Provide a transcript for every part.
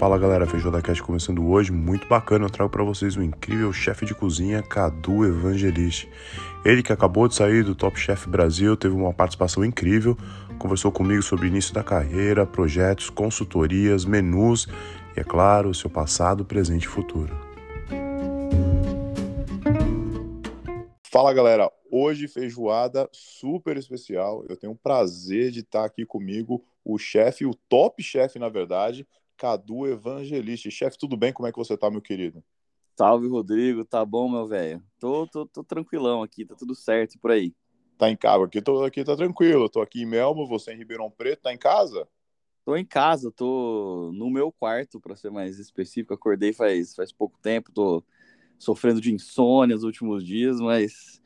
Fala galera, Feijoada Cast começando hoje, muito bacana. Eu trago para vocês o incrível chefe de cozinha Cadu Evangelista. Ele que acabou de sair do Top Chef Brasil, teve uma participação incrível, conversou comigo sobre início da carreira, projetos, consultorias, menus e, é claro, seu passado, presente e futuro. Fala galera, hoje feijoada super especial. Eu tenho o prazer de estar aqui comigo o chefe, o top chefe na verdade, Cadu Evangelista. Chefe, tudo bem? Como é que você tá, meu querido? Salve, Rodrigo. Tá bom, meu velho? Tô, tô, tô tranquilão aqui, tá tudo certo por aí. Tá em casa? Aqui, tô, aqui tá tranquilo. Tô aqui em Melmo, você em Ribeirão Preto. Tá em casa? Tô em casa, tô no meu quarto, para ser mais específico. Acordei faz, faz pouco tempo, tô sofrendo de insônia nos últimos dias, mas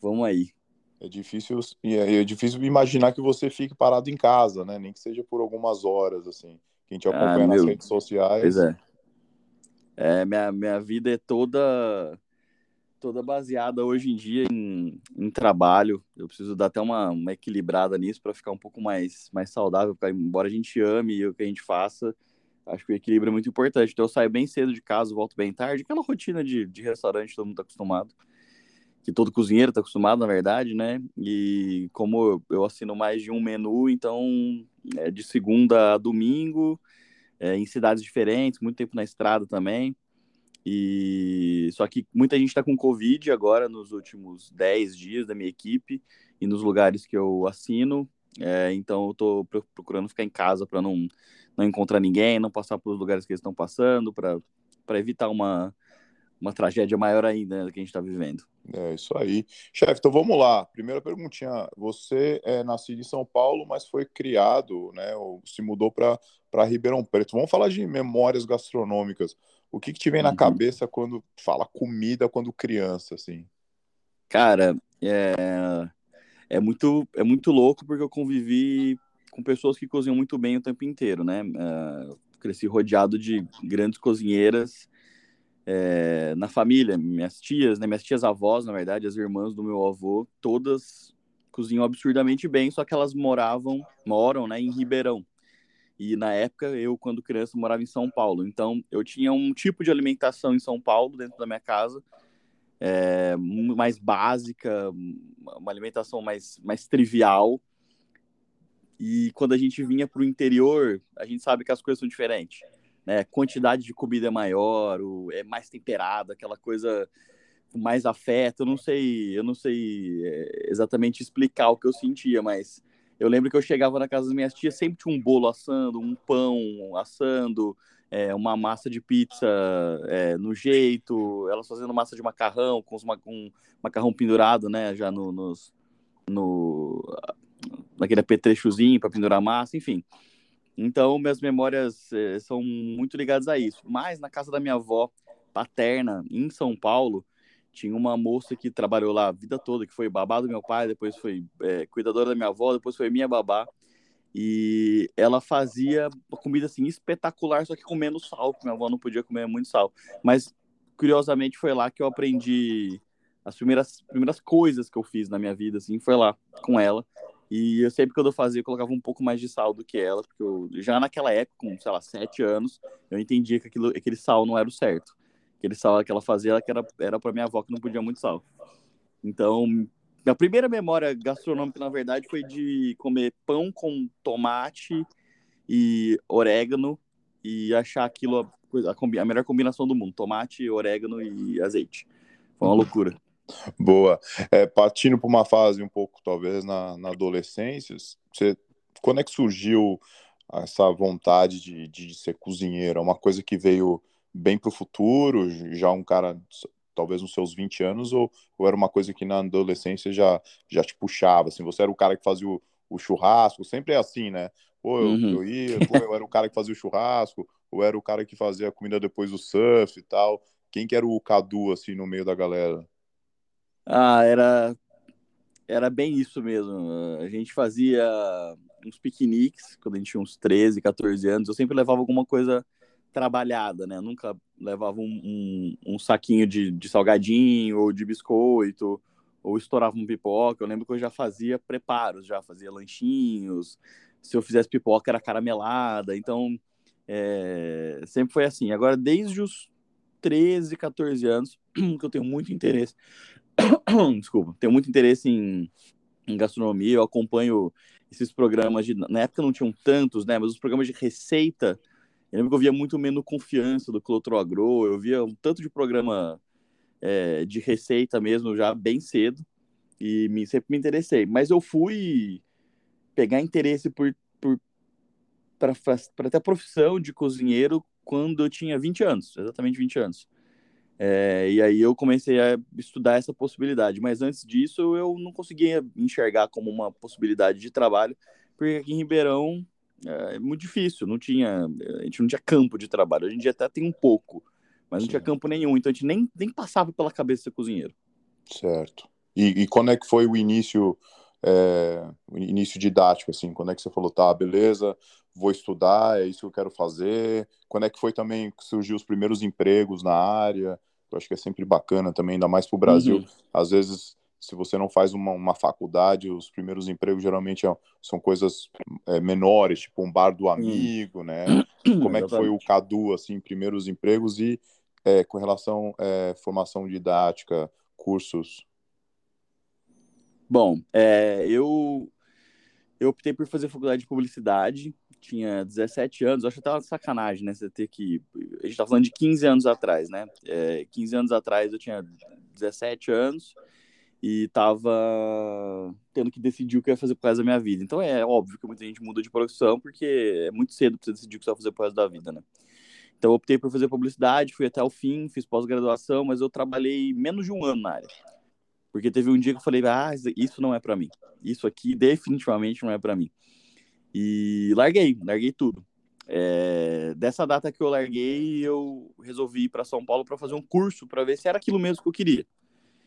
vamos aí. É difícil, é, é difícil imaginar que você fique parado em casa, né? Nem que seja por algumas horas, assim. Quem te acompanha ah, nas redes sociais. Pois é. é. minha, minha vida é toda toda baseada hoje em dia em, em trabalho. Eu preciso dar até uma, uma equilibrada nisso para ficar um pouco mais, mais saudável, porque embora a gente ame o que a gente faça, acho que o equilíbrio é muito importante. Então eu saio bem cedo de casa, volto bem tarde, aquela rotina de, de restaurante, todo mundo está acostumado. Que todo cozinheiro está acostumado, na verdade, né? E como eu assino mais de um menu, então é de segunda a domingo, é, em cidades diferentes, muito tempo na estrada também. E só que muita gente está com Covid agora nos últimos 10 dias da minha equipe e nos lugares que eu assino. É, então eu estou procurando ficar em casa para não, não encontrar ninguém, não passar pelos lugares que eles estão passando, para evitar uma, uma tragédia maior ainda né, que a gente está vivendo. É isso aí. Chefe, então vamos lá. Primeira perguntinha. Você é nascido em São Paulo, mas foi criado, né? Ou se mudou para Ribeirão Preto. Vamos falar de memórias gastronômicas. O que, que te vem na uhum. cabeça quando fala comida quando criança, assim? Cara, é, é, muito, é muito louco porque eu convivi com pessoas que cozinham muito bem o tempo inteiro, né? É, cresci rodeado de grandes cozinheiras é, na família, minhas tias, né, minhas tias avós, na verdade, as irmãs do meu avô, todas cozinham absurdamente bem, só que elas moravam, moram, né, em Ribeirão. E na época, eu, quando criança, morava em São Paulo. Então, eu tinha um tipo de alimentação em São Paulo, dentro da minha casa, é, mais básica, uma alimentação mais, mais trivial. E quando a gente vinha para o interior, a gente sabe que as coisas são diferentes né? Quantidade de comida é maior, o, é mais temperado, aquela coisa com mais afeto. Eu não sei, eu não sei é, exatamente explicar o que eu sentia, mas eu lembro que eu chegava na casa das minhas tias, sempre tinha um bolo assando, um pão assando, é, uma massa de pizza é, no jeito, elas fazendo massa de macarrão, com, os, com macarrão pendurado, né, já no, nos, no, naquele apetrechozinho para pendurar massa, enfim. Então, minhas memórias eh, são muito ligadas a isso. Mas na casa da minha avó paterna, em São Paulo, tinha uma moça que trabalhou lá a vida toda, que foi babá do meu pai, depois foi é, cuidadora da minha avó, depois foi minha babá. E ela fazia uma comida assim espetacular, só que com menos sal, porque minha avó não podia comer muito sal. Mas curiosamente foi lá que eu aprendi as primeiras primeiras coisas que eu fiz na minha vida assim, foi lá com ela. E eu sempre que eu fazia, eu colocava um pouco mais de sal do que ela, porque eu, já naquela época, com, sei lá, sete anos, eu entendia que aquilo, aquele sal não era o certo. Aquele sal que ela fazia que era, era para minha avó que não podia muito sal. Então, a primeira memória gastronômica, na verdade, foi de comer pão com tomate e orégano e achar aquilo a, a, a melhor combinação do mundo: tomate, orégano e azeite. Foi uma loucura. Boa. É, partindo para uma fase um pouco, talvez, na, na adolescência, você, quando é que surgiu essa vontade de, de ser cozinheiro? É uma coisa que veio bem para o futuro, já um cara, talvez nos seus 20 anos, ou, ou, era uma coisa que na adolescência já, já te puxava? Assim, você era o cara que fazia o, o churrasco, sempre é assim, né? Pô, eu, uhum. eu ia, pô, eu era o cara que fazia o churrasco, ou era o cara que fazia a comida depois do surf e tal. Quem que era o Cadu, assim, no meio da galera? Ah, era, era bem isso mesmo. A gente fazia uns piqueniques quando a gente tinha uns 13, 14 anos. Eu sempre levava alguma coisa trabalhada, né? Eu nunca levava um, um, um, saquinho de, de salgadinho ou de biscoito ou estourava um pipoca. Eu lembro que eu já fazia preparos, já fazia lanchinhos. Se eu fizesse pipoca era caramelada. Então É, sempre foi assim. Agora, desde os 13, 14 anos, que eu tenho muito interesse. Desculpa, tenho muito interesse em, em gastronomia. Eu acompanho esses programas de. Na época não tinham tantos, né? Mas os programas de receita. Eu lembro que eu via muito menos confiança do Clotro Agro. Eu via um tanto de programa é, de receita mesmo já bem cedo. E me, sempre me interessei. Mas eu fui pegar interesse por, por para ter a profissão de cozinheiro quando eu tinha 20 anos, exatamente 20 anos. É, e aí eu comecei a estudar essa possibilidade, mas antes disso eu não conseguia enxergar como uma possibilidade de trabalho, porque aqui em Ribeirão é, é muito difícil, não tinha, a gente não tinha campo de trabalho. Hoje em dia até tem um pouco, mas não Sim. tinha campo nenhum, então a gente nem, nem passava pela cabeça ser cozinheiro. Certo. E, e quando é que foi o início é, início didático, assim, quando é que você falou, tá, beleza, vou estudar, é isso que eu quero fazer, quando é que foi também que surgiu os primeiros empregos na área, eu acho que é sempre bacana também, ainda mais para o Brasil, uhum. às vezes, se você não faz uma, uma faculdade, os primeiros empregos geralmente é, são coisas é, menores, tipo um bar do amigo, uhum. né, como é que foi o Cadu, assim, primeiros empregos e é, com relação à é, formação didática, cursos? Bom, é, eu, eu optei por fazer faculdade de publicidade, tinha 17 anos, acho até uma sacanagem, né? Você ter que. A gente tá falando de 15 anos atrás, né? É, 15 anos atrás eu tinha 17 anos e tava tendo que decidir o que eu ia fazer por causa da minha vida. Então é óbvio que muita gente muda de profissão porque é muito cedo pra você decidir o que você vai fazer por causa da vida, né? Então eu optei por fazer publicidade, fui até o fim, fiz pós-graduação, mas eu trabalhei menos de um ano na área. Porque teve um dia que eu falei, ah, isso não é para mim. Isso aqui definitivamente não é para mim. E larguei, larguei tudo. É, dessa data que eu larguei, eu resolvi ir para São Paulo para fazer um curso para ver se era aquilo mesmo que eu queria.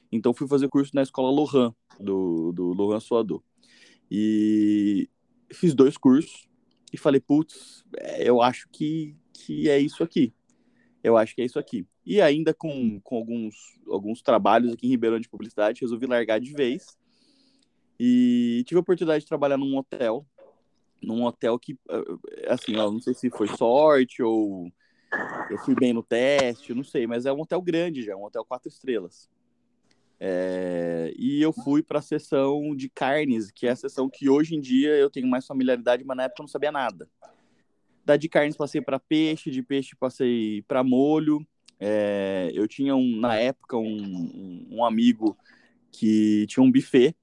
Então fui fazer curso na escola Lohan, do, do Lohan Soador. E fiz dois cursos e falei, putz, é, eu acho que, que é isso aqui. Eu acho que é isso aqui. E ainda com, com alguns, alguns trabalhos aqui em Ribeirão de Publicidade, resolvi largar de vez. E tive a oportunidade de trabalhar num hotel. Num hotel que, eh, assim, ó, não sei se foi sorte ou eu fui bem no teste, não sei, mas é um hotel grande já, um hotel quatro estrelas. É, e eu fui para a seção de carnes, que é a seção que hoje em dia eu tenho mais familiaridade, mas na época eu não sabia nada. Da de carnes passei para peixe, de peixe passei para molho. É, eu tinha um, na época um, um, amigo que tinha um buffet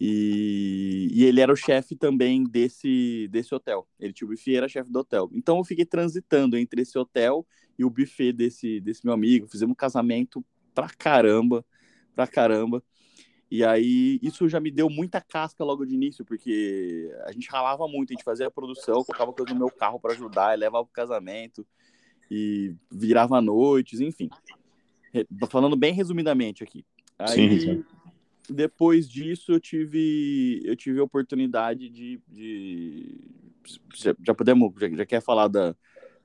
e, e ele era o chefe também desse, desse hotel. Ele tinha o buffet era chefe do hotel. Então eu fiquei transitando entre esse hotel e o buffet desse, desse meu amigo. Fizemos um casamento pra caramba, pra caramba. E aí, isso já me deu muita casca logo de início, porque a gente ralava muito, a gente fazia a produção, colocava coisa no meu carro para ajudar, levava pro casamento, e virava noites, enfim. Falando bem resumidamente aqui. Aí, sim, sim. Depois disso, eu tive, eu tive a oportunidade de. de já, podemos. Já, já quer falar da,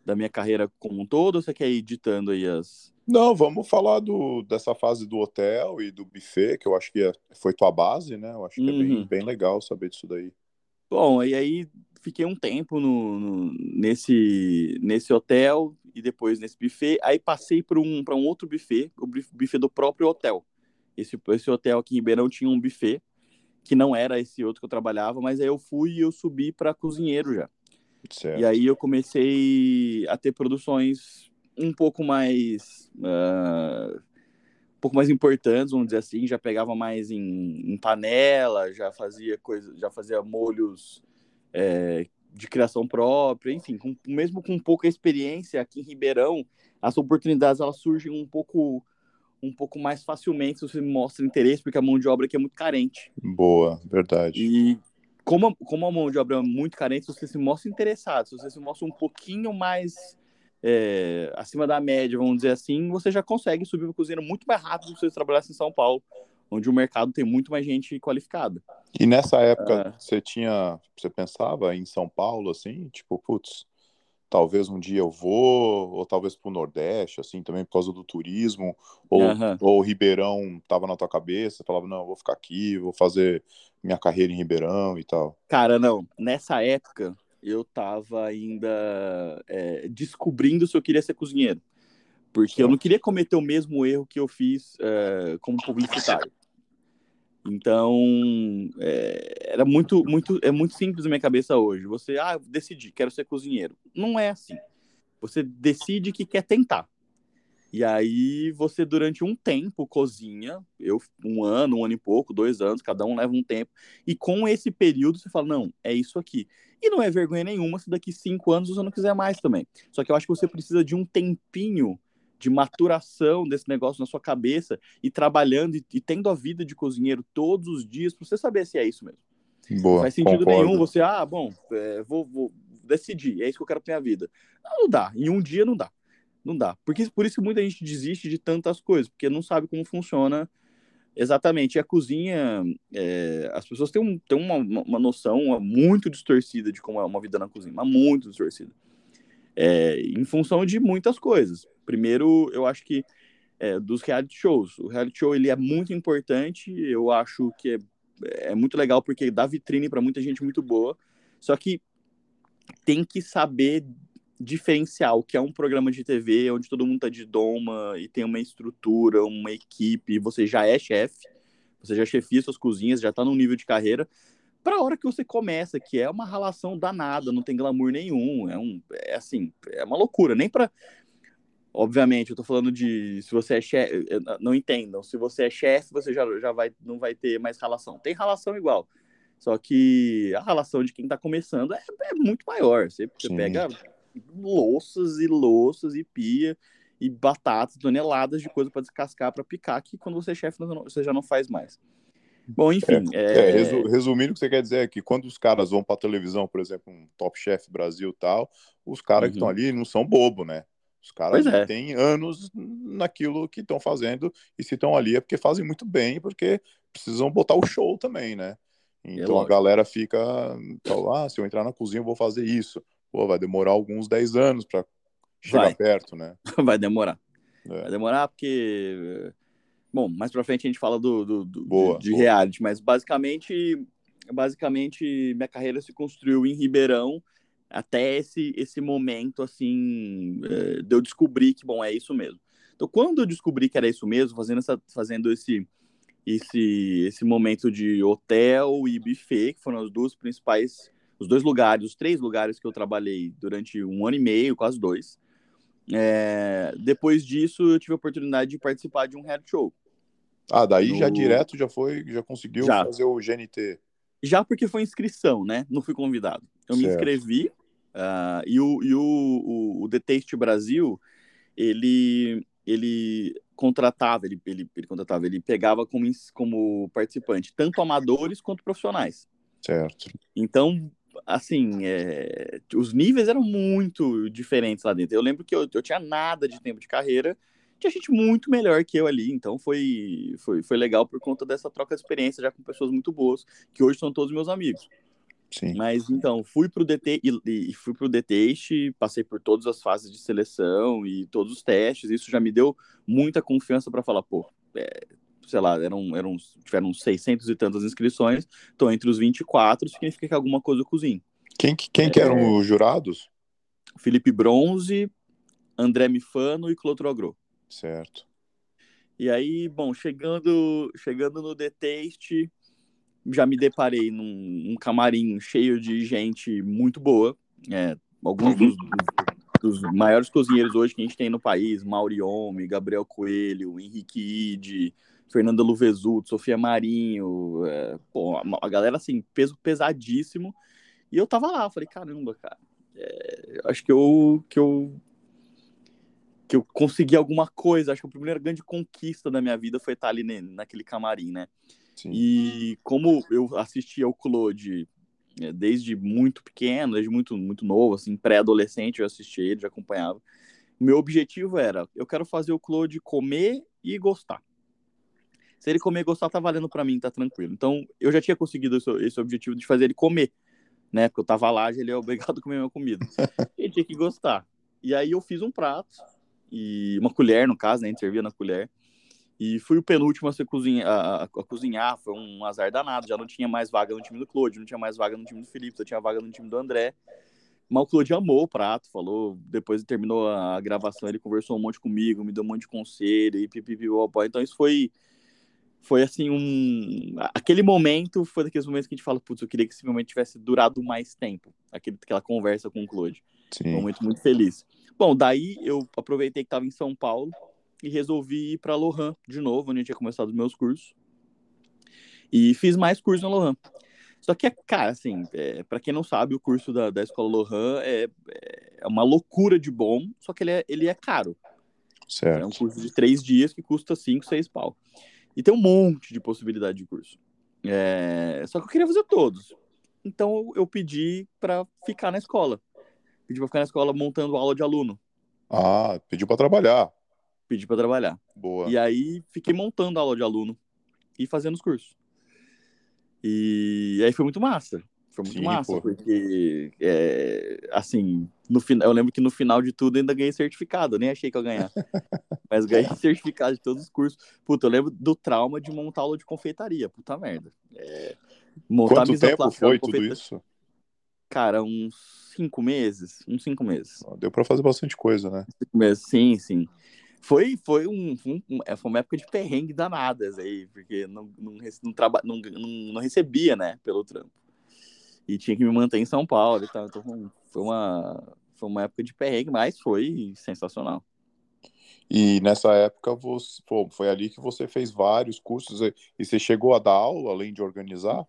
da minha carreira como um todo, ou você quer ir ditando aí as, não, vamos falar do, dessa fase do hotel e do buffet, que eu acho que é, foi tua base, né? Eu acho que uhum. é bem, uhum. bem legal saber disso daí. Bom, e aí fiquei um tempo no, no, nesse, nesse hotel e depois nesse buffet. Aí passei para um, um outro buffet, o buffet do próprio hotel. Esse, esse hotel aqui em Ribeirão tinha um buffet, que não era esse outro que eu trabalhava, mas aí eu fui e eu subi para cozinheiro já. Certo. E aí eu comecei a ter produções um pouco mais uh, um pouco mais importantes, vamos dizer assim, já pegava mais em, em panela, já fazia coisa, já fazia molhos é, de criação própria, enfim, com, mesmo com pouca experiência aqui em Ribeirão, as oportunidades elas surgem um pouco um pouco mais facilmente se você mostra interesse, porque a mão de obra aqui é muito carente. Boa, verdade. E como, como a mão de obra é muito carente, se você se mostra interessado, se você se mostra um pouquinho mais é, acima da média, vamos dizer assim, você já consegue subir para cozinheiro muito mais rápido se você trabalhasse em São Paulo, onde o mercado tem muito mais gente qualificada. E nessa época, é... você tinha, você pensava em São Paulo, assim, tipo, putz, talvez um dia eu vou, ou talvez para o Nordeste, assim, também por causa do turismo, ou, uhum. ou Ribeirão tava na tua cabeça, falava, não, eu vou ficar aqui, vou fazer minha carreira em Ribeirão e tal. Cara, não, nessa época, eu estava ainda é, descobrindo se eu queria ser cozinheiro. Porque eu não queria cometer o mesmo erro que eu fiz é, como publicitário. Então, é, era muito, muito, é muito simples na minha cabeça hoje. Você, ah, decidi, quero ser cozinheiro. Não é assim. Você decide que quer tentar. E aí você, durante um tempo, cozinha, eu um ano, um ano e pouco, dois anos, cada um leva um tempo. E com esse período você fala, não, é isso aqui. E não é vergonha nenhuma se daqui cinco anos você não quiser mais também. Só que eu acho que você precisa de um tempinho de maturação desse negócio na sua cabeça e trabalhando e, e tendo a vida de cozinheiro todos os dias para você saber se é isso mesmo. Boa, não faz sentido concordo. nenhum você, ah, bom, é, vou, vou decidir, é isso que eu quero pra minha vida. Não, não dá, em um dia não dá. Não dá. Porque, por isso que muita gente desiste de tantas coisas, porque não sabe como funciona exatamente. E a cozinha, é, as pessoas têm, um, têm uma, uma noção muito distorcida de como é uma vida na cozinha, mas muito distorcida. É, em função de muitas coisas. Primeiro, eu acho que é, dos reality shows. O reality show ele é muito importante, eu acho que é, é muito legal porque dá vitrine para muita gente muito boa. Só que tem que saber diferenciar o que é um programa de TV onde todo mundo tá de doma e tem uma estrutura, uma equipe, você já é chefe, você já chefia suas cozinhas, já tá num nível de carreira, para a hora que você começa, que é uma relação danada, não tem glamour nenhum, é um é assim, é uma loucura, nem para Obviamente, eu tô falando de se você é chefe, não entendam, se você é chefe, você já, já vai, não vai ter mais relação. Tem relação igual. Só que a relação de quem tá começando é, é muito maior. Você, você pega louças e louças e pia e batatas, toneladas de coisa para descascar, para picar, que quando você é chefe você já não faz mais. Bom, enfim. É, é... É, resumindo, o que você quer dizer é que quando os caras vão para televisão, por exemplo, um Top Chef Brasil tal, os caras uhum. que estão ali não são bobo, né? Os caras é. têm anos naquilo que estão fazendo e se estão ali é porque fazem muito bem, porque precisam botar o show também, né? É então a galera fica, ah, se eu entrar na cozinha eu vou fazer isso. Pô, vai demorar alguns 10 anos para chegar vai. perto, né? vai demorar. É. Vai demorar porque bom, mais para frente a gente fala do, do, do boa, de, de boa. reality, mas basicamente basicamente minha carreira se construiu em Ribeirão até esse, esse momento, assim, é, de eu descobrir que, bom, é isso mesmo. Então, quando eu descobri que era isso mesmo, fazendo, essa, fazendo esse, esse, esse momento de hotel e buffet, que foram os dois principais, os dois lugares, os três lugares que eu trabalhei durante um ano e meio, quase dois. É, depois disso, eu tive a oportunidade de participar de um reality show. Ah, daí no... já direto já foi, já conseguiu já. fazer o GNT. Já porque foi inscrição, né? Não fui convidado. Eu certo. me inscrevi, Uh, e o, e o, o, o The Taste Brasil, ele, ele contratava, ele, ele, ele contratava, ele pegava como, como participante tanto amadores quanto profissionais. Certo. Então, assim, é, os níveis eram muito diferentes lá dentro. Eu lembro que eu, eu tinha nada de tempo de carreira, tinha gente muito melhor que eu ali, então foi, foi, foi legal por conta dessa troca de experiência já com pessoas muito boas, que hoje são todos meus amigos. Sim. Mas então, fui pro DT e, e fui pro DTeste, passei por todas as fases de seleção e todos os testes. Isso já me deu muita confiança para falar, pô, é, sei lá, eram, eram, tiveram 600 e tantas inscrições, tô entre os 24, significa que alguma coisa eu cozinho. Quem, quem é, que eram é. os jurados? Felipe Bronze, André Mifano e Clotro Agro. Certo. E aí, bom, chegando, chegando no DTeste, já me deparei num, camarim cheio de gente muito boa. É, alguns dos, dos, maiores cozinheiros hoje que a gente tem no país, Mauriomi, Gabriel Coelho, Henrique Ide, Fernanda Luvesuto, Sofia Marinho, é, pô, a galera assim, peso pesadíssimo. E eu tava lá, falei, caramba, cara, é, acho que eu, que eu que eu consegui alguma coisa. Acho que a primeira grande conquista da minha vida foi estar ali naquele camarim, né? Sim. E como eu assistia o Claude é, desde muito pequeno, desde muito, muito novo, assim, pré-adolescente, eu assistia ele, já acompanhava. Meu objetivo era, eu quero fazer o Claude comer e gostar. Se ele comer e gostar, tá valendo para mim, tá tranquilo. Então, eu já tinha conseguido esse, esse, objetivo de fazer ele comer, né? Porque eu tava lá, ele é obrigado a comer minha comida. ele tinha que gostar. E aí eu fiz um prato, e uma colher, no caso, né? A gente servia na colher. E fui o penúltimo a, ser cozinha, a, a, a, cozinhar, foi um azar danado. Já não tinha mais vaga no time do Claude, não tinha mais vaga no time do Felipe, só tinha vaga no time do André. Mas o Claude amou o prato, falou, depois terminou a gravação, ele conversou um monte comigo, me deu um monte de conselho e pipipi, então isso foi foi assim um aquele momento foi daqueles momentos que a gente fala, putz, eu queria que esse momento tivesse durado mais tempo, aquele, aquela conversa com o Claude. Sim. Foi um momento muito feliz. Bom, daí eu aproveitei que estava em São Paulo e resolvi ir para Lohan de novo, onde eu tinha começado os meus cursos. E fiz mais cursos na Lohan. Só que, é, cara, assim, é, para quem não sabe, o curso da, da Escola Lohan é, é uma loucura de bom, só que ele é, ele é caro. Certo. É um curso de três dias que custa cinco, seis pau. E tem um monte de possibilidade de curso. É... Só que eu queria fazer todos. Então eu pedi para ficar na escola. Pedi para ficar na escola montando aula de aluno. Ah, pediu para trabalhar. Pedi para trabalhar. Boa. E aí fiquei montando aula de aluno e fazendo os cursos. E aí foi muito massa. Foi muito Sim, massa, pô. porque, é, assim, no final, eu lembro que no final de tudo ainda ganhei certificado, nem achei que eu ganhar. Mas ganhei certificado de todos os cursos. Puta, eu lembro do trauma de montar aula de confeitaria, puta merda. É, montar Quanto tempo foi tudo isso? Cara, uns cinco meses, uns cinco meses. Deu para fazer bastante coisa, né? Cinco meses, sim, sim. Foi, foi, um, um, é, foi uma época de perrengue danadas aí, porque não, não, não, traba, não, não, não recebia, né, pelo trampo. E tinha que me manter em São Paulo e tal. Então foi uma, foi uma época de perrengue, mas foi sensacional. E nessa época você, pô, foi ali que você fez vários cursos e você chegou a dar aula além de organizar?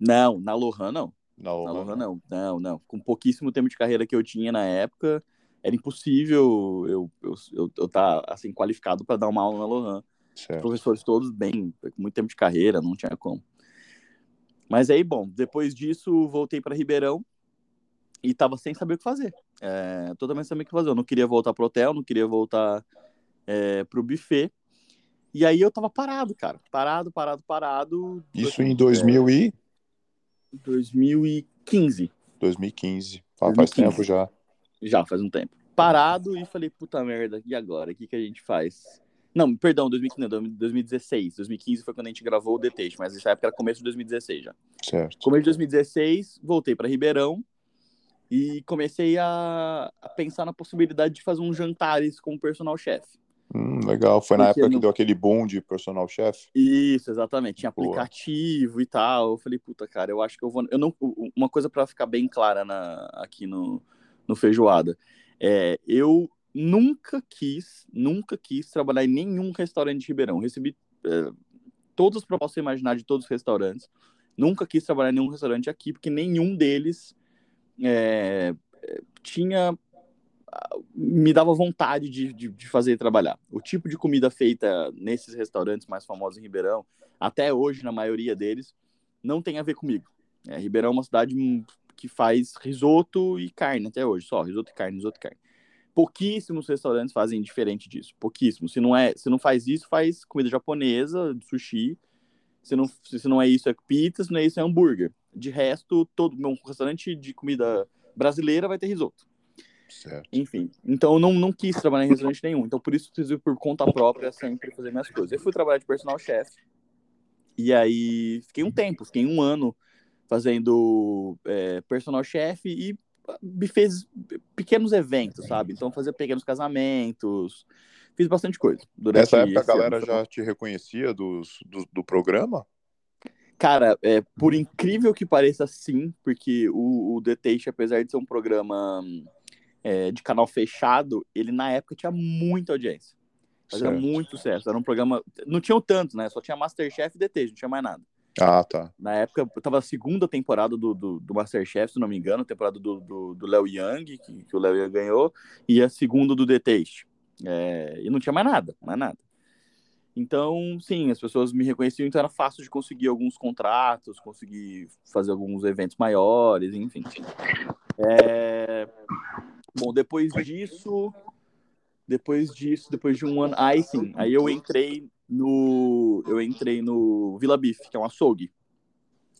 Não, na Lohan não. Na Lohan, na Lohan não. não, não, Com pouquíssimo tempo de carreira que eu tinha na época, era impossível eu eu, eu, eu estar tá, assim qualificado para dar uma aula na Lohan. Certo. Professores todos bem, com muito tempo de carreira, não tinha como. Mas aí, bom, depois disso voltei para Ribeirão e tava sem saber o que fazer. É, totalmente sem saber o que fazer. Eu não queria voltar pro hotel, não queria voltar é, pro buffet. E aí eu tava parado, cara. Parado, parado, parado. Isso em 2000 e... 2015. 2015. Ah, 2015. faz tempo já. Já, faz um tempo. Parado e falei, puta merda, e agora? O que, que a gente faz? Não, perdão, 2015, 2016. 2015 foi quando a gente gravou o Deteste, mas nessa época era começo de 2016 já. Certo. Começo de 2016, voltei para Ribeirão e comecei a, a, pensar na possibilidade de fazer uns jantares com o personal chefe. Hum, legal, foi na época que deu aquele boom de personal chef? Isso, exatamente. Tinha aplicativo Boa. e tal. Eu falei, puta, cara, eu acho que eu vou. Eu não... Uma coisa para ficar bem clara na... aqui no, no Feijoada. É, eu nunca quis, nunca quis trabalhar em nenhum restaurante de Ribeirão. Recebi é, todas as propostas imaginar de todos os restaurantes. Nunca quis trabalhar em nenhum restaurante aqui, porque nenhum deles é, tinha me dava vontade de, de, de, fazer trabalhar. O tipo de comida feita nesses restaurantes mais famosos em Ribeirão, até hoje, na maioria deles, não tem a ver comigo. É, Ribeirão é uma cidade que faz risoto e carne até hoje, só risoto e carne, risoto e carne. Pouquíssimos restaurantes fazem diferente disso. Pouquíssimos. Se não é, se não faz isso, faz comida japonesa, sushi. Se não, se não é isso, é pizza. Se não é isso, é hambúrguer. De resto, todo um restaurante de comida brasileira vai ter risoto. Certo. Enfim, então eu não, não quis trabalhar em restaurante nenhum. Então por isso preciso por conta própria sempre fazer minhas coisas. Eu fui trabalhar de personal chef. E aí fiquei um tempo, fiquei um ano fazendo é, personal chef e fez pequenos eventos, sabe? Então fazia pequenos casamentos, fiz bastante coisa. Durante Nessa época a galera ano. já te reconhecia dos, do, do programa? Cara, é, por incrível que pareça, sim, porque o, o The Taste, apesar de ser um programa é, de canal fechado, ele na época tinha muita audiência. Fazia muito sucesso. Era um programa. Não tinha tanto, né? Só tinha Masterchef e The Taste, não tinha mais nada. Ah, tá. Na época, eu tava a segunda temporada do, do, do Masterchef, se não me engano, temporada do, Léo Young, que, que o Léo Young ganhou, e a segunda do The Taste. É, e não tinha mais nada, mais nada. Então, sim, as pessoas me reconheciam, então era fácil de conseguir alguns contratos, conseguir fazer alguns eventos maiores, enfim. É... Bom, depois disso, depois disso, depois de um ano, aí sim, aí eu entrei no. Eu entrei no Vila Beef, que é um açougue.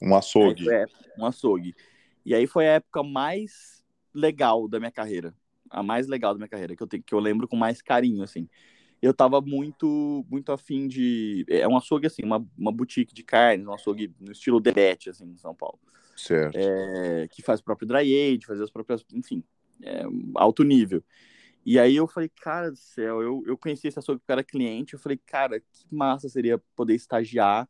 Um açougue. É, um açougue. E aí foi a época mais legal da minha carreira. A mais legal da minha carreira, que eu, tenho, que eu lembro com mais carinho, assim. Eu tava muito, muito afim de. É um açougue, assim, uma, uma boutique de carnes, um açougue no estilo Debete, assim, em São Paulo. certo. É, que faz o próprio dry age, fazer as próprias, enfim, é, alto nível. E aí eu falei, cara do céu, eu, eu conheci esse açougue porque era cliente, eu falei, cara, que massa seria poder estagiar.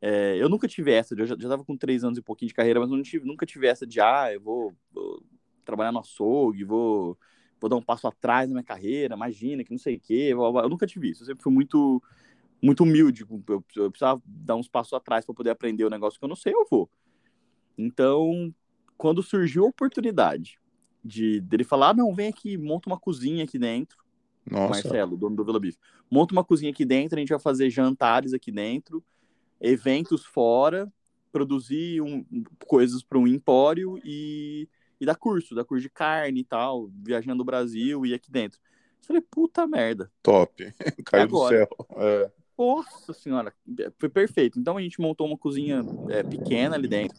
É, eu nunca tive essa, eu já, já tava com três anos e pouquinho de carreira, mas tive, nunca tive essa de, ah, eu vou, vou trabalhar no açougue, vou, vou dar um passo atrás na minha carreira, imagina, que não sei o quê. Eu nunca tive isso, eu sempre fui muito, muito humilde, eu, eu precisava dar uns passos atrás para poder aprender o negócio que eu não sei, eu vou. Então, quando surgiu a oportunidade de dele falar, ah, não, vem aqui, monta uma cozinha aqui dentro. Nossa. Marcelo, dono do Vila Bife. Monta uma cozinha aqui dentro, a gente vai fazer jantares aqui dentro, eventos fora, produzir um, coisas para um empório e, e dar curso, dar curso de carne e tal, viajando o Brasil e aqui dentro. Eu falei, puta merda. Top. Caiu do céu. É. Nossa senhora, foi perfeito. Então a gente montou uma cozinha é, pequena ali dentro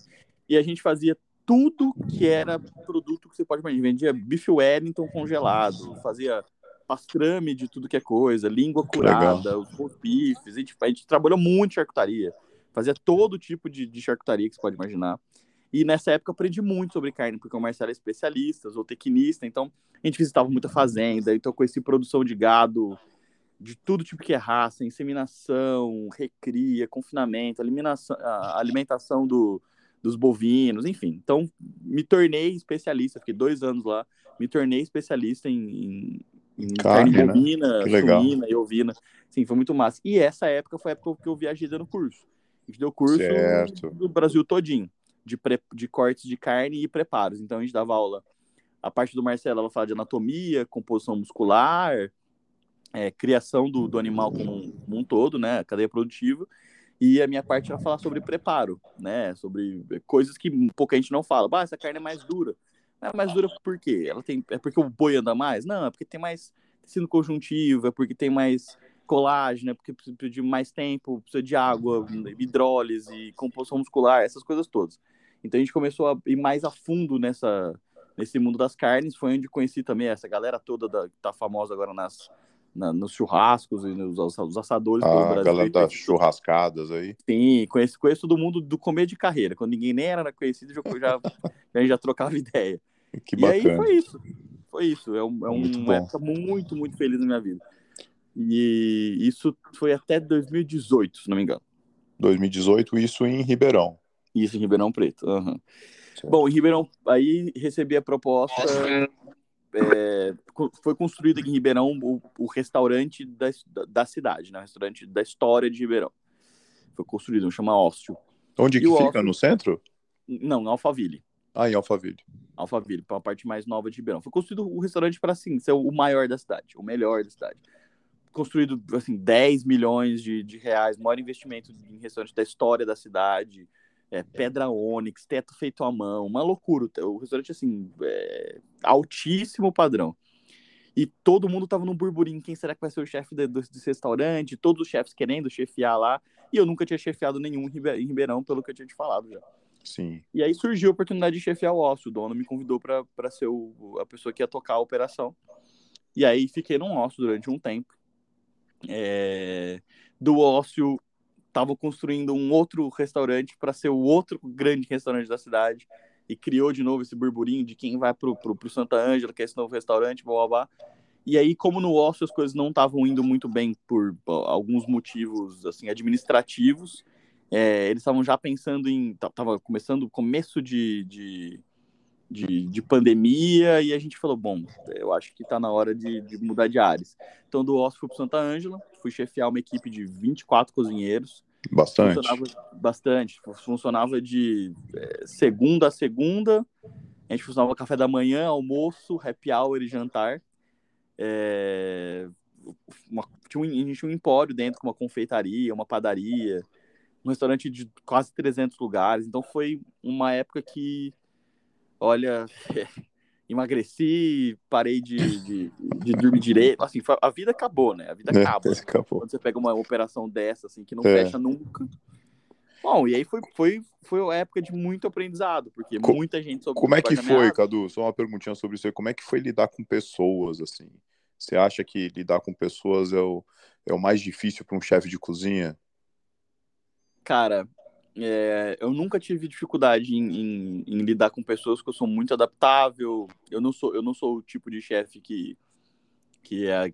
e a gente fazia tudo que era produto que você pode imaginar. Vendia bife Wellington congelado, fazia pastrame de tudo que é coisa, língua curada, os bifes. A gente, a gente trabalhou muito charcutaria. Fazia todo tipo de, de charcutaria que você pode imaginar. E nessa época aprendi muito sobre carne, porque o Marcelo é especialista, ou tecnista, então a gente visitava muita fazenda, então conheci produção de gado, de tudo tipo que é raça, inseminação, recria, confinamento, alimentação, alimentação do, dos bovinos, enfim. Então, me tornei especialista, fiquei dois anos lá, me tornei especialista em, em, em carne, carne né? bovina, suína e ovina. Sim, foi muito massa. E essa época foi a época que eu viajei dando curso. A gente deu curso certo. do Brasil todinho, de, pre, de cortes de carne e preparos. Então, a gente dava aula. A parte do Marcelo, ela fala de anatomia, composição muscular, é, criação do, do animal como um, como um todo, né? Cadeia produtiva. E a minha parte era falar sobre preparo, né? Sobre coisas que pouca gente não fala. Bah, essa carne é mais dura. É mais dura por quê? Ela tem, é porque o boi anda mais? Não, é porque tem mais tecido conjuntivo, é porque tem mais colágeno, é porque precisa de mais tempo, precisa de água, hidrólise, composição muscular, essas coisas todas. Então a gente começou a ir mais a fundo nessa, nesse mundo das carnes, foi onde conheci também essa galera toda da, que tá famosa agora nas, na, nos churrascos e nos, nos assadores ah, Brasil. A galera das churrascadas aí. Sim, conheço, conheço todo mundo do começo de carreira. Quando ninguém nem era conhecido, já, já, já, já trocava ideia. Que bacana. E aí foi isso. Foi isso. É, um, é uma época muito, muito feliz na minha vida. E isso foi até 2018, se não me engano. 2018, isso em Ribeirão. Isso em Ribeirão Preto. Uhum. Bom, em Ribeirão, aí recebi a proposta é, foi construído aqui em Ribeirão o, o restaurante da, da cidade, né? O restaurante da história de Ribeirão. Foi construído, chama Ócio. Onde que fica? Ócio... No centro? Não, em Alphaville. Ah, em Alphaville. Alphaville, para a parte mais nova de Ribeirão. Foi construído o restaurante para, assim, ser o maior da cidade, o melhor da cidade. Construído, assim, 10 milhões de, de reais, maior investimento em restaurante da história da cidade é, pedra ônix, teto feito à mão, uma loucura. O restaurante, assim, é, altíssimo padrão. E todo mundo tava num burburinho, quem será que vai ser o chefe desse restaurante? Todos os chefes querendo chefiar lá. E eu nunca tinha chefiado nenhum em Ribeirão, pelo que eu tinha te falado já. Sim. E aí surgiu a oportunidade de chefiar o Ócio. O dono me convidou para ser o, a pessoa que ia tocar a operação. E aí fiquei no Ócio durante um tempo. É... Do Ócio estavam construindo um outro restaurante para ser o outro grande restaurante da cidade e criou de novo esse burburinho de quem vai pro, pro, pro Santa Ângela, que é esse novo restaurante, blá, blá, blá. E aí, como no ócio as coisas não estavam indo muito bem por alguns motivos assim administrativos, é, eles estavam já pensando em. Tava começando o começo de, de de, de, pandemia e a gente falou, bom, eu acho que está na hora de, de, mudar de áreas. Então, do Oscar fui para Santa Ângela, fui chefiar uma equipe de 24 cozinheiros. Bastante. Funcionava bastante. Funcionava de é, segunda a segunda. A gente funcionava café da manhã, almoço, happy hour e jantar. É, uma, tinha um, a gente tinha um empório dentro com uma confeitaria, uma padaria, um restaurante de quase 300 lugares. Então foi uma época que olha, emagreci, parei de, de, de, dormir direito. Assim, a vida acabou, né? A vida é, acaba. acabou. Quando você pega uma operação dessa, assim, que não é. fecha nunca. Bom, e aí foi, foi, foi uma época de muito aprendizado, porque Co muita gente soube. Como é que foi, Cadu? Só uma perguntinha sobre isso aí. Como é que foi lidar com pessoas, assim? Você acha que lidar com pessoas é o, é o mais difícil para um chefe de cozinha? Cara, é, eu nunca tive dificuldade em, em, em, lidar com pessoas que eu sou muito adaptável. Eu não sou, eu não sou o tipo de chefe que, que é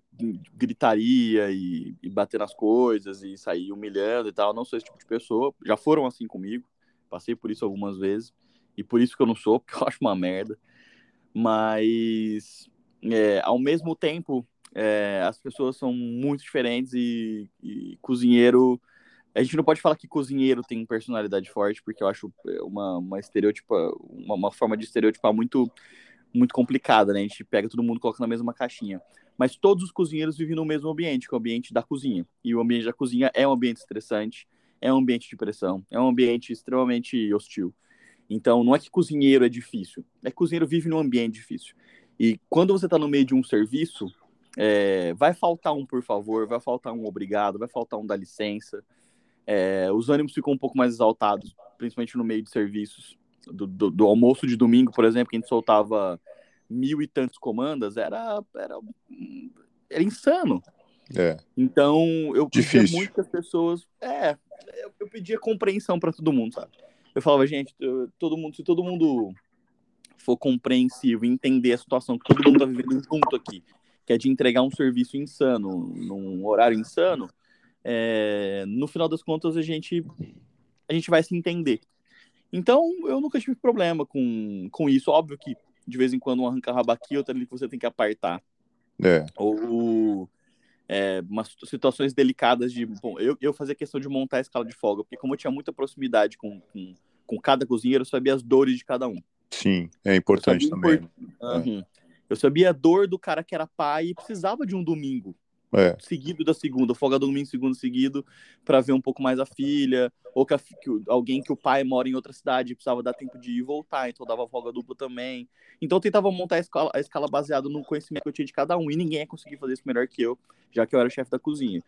gritaria e, e bater nas coisas e sair humilhando e tal. Eu não sou esse tipo de pessoa. Já foram assim comigo. Passei por isso algumas vezes. E por isso que eu não sou, porque eu acho uma merda. Mas, é, ao mesmo tempo, é, as pessoas são muito diferentes e, e cozinheiro a gente não pode falar que cozinheiro tem personalidade forte, porque eu acho é, uma, uma estereotipa, uma, uma, forma de estereotipar muito, muito complicada, né? A gente pega todo mundo coloca na mesma caixinha. Mas todos os cozinheiros vivem no mesmo ambiente, que é o ambiente da cozinha. E o ambiente da cozinha é um ambiente estressante, é um ambiente de pressão, é um ambiente extremamente hostil. Então, não é que cozinheiro é difícil, é que cozinheiro vive num ambiente difícil. E quando você está no meio de um serviço, é, vai faltar um por favor, vai faltar um obrigado, vai faltar um dá licença, é, os ânimos ficam um pouco mais exaltados, principalmente no meio de serviços. Do, do, do, almoço de domingo, por exemplo, que a gente soltava mil e tantos comandas, era, era, era insano. É. Então, eu pedia muito que as pessoas. É, eu, eu pedia compreensão para todo mundo, sabe? Eu falava, gente, todo mundo, se todo mundo for compreensivo e entender a situação que todo mundo tá vivendo junto aqui, que é de entregar um serviço insano, num horário insano, é, no final das contas a gente a gente vai se entender. Então eu nunca tive problema com, com isso. Óbvio que de vez em quando um arranca rabo aqui, outro ali que você tem que apartar. É. Ou é, umas situações delicadas de. Bom, eu, eu fazia questão de montar a escala de folga, porque como eu tinha muita proximidade com, com, com cada cozinheiro, eu sabia as dores de cada um. Sim, é importante também. Uhum. É. Eu sabia a dor do cara que era pai e precisava de um domingo é. seguido da segunda, folga domingo segundo seguido, para ver um pouco mais a filha, ou que, a, que, alguém que o pai mora em outra cidade precisava dar tempo de ir e voltar, então dava folga dupla também. Então eu tentava montar a escala, a escala baseada no conhecimento que eu tinha de cada um, e ninguém ia conseguir fazer isso melhor que eu, já que eu era chefe da cozinha.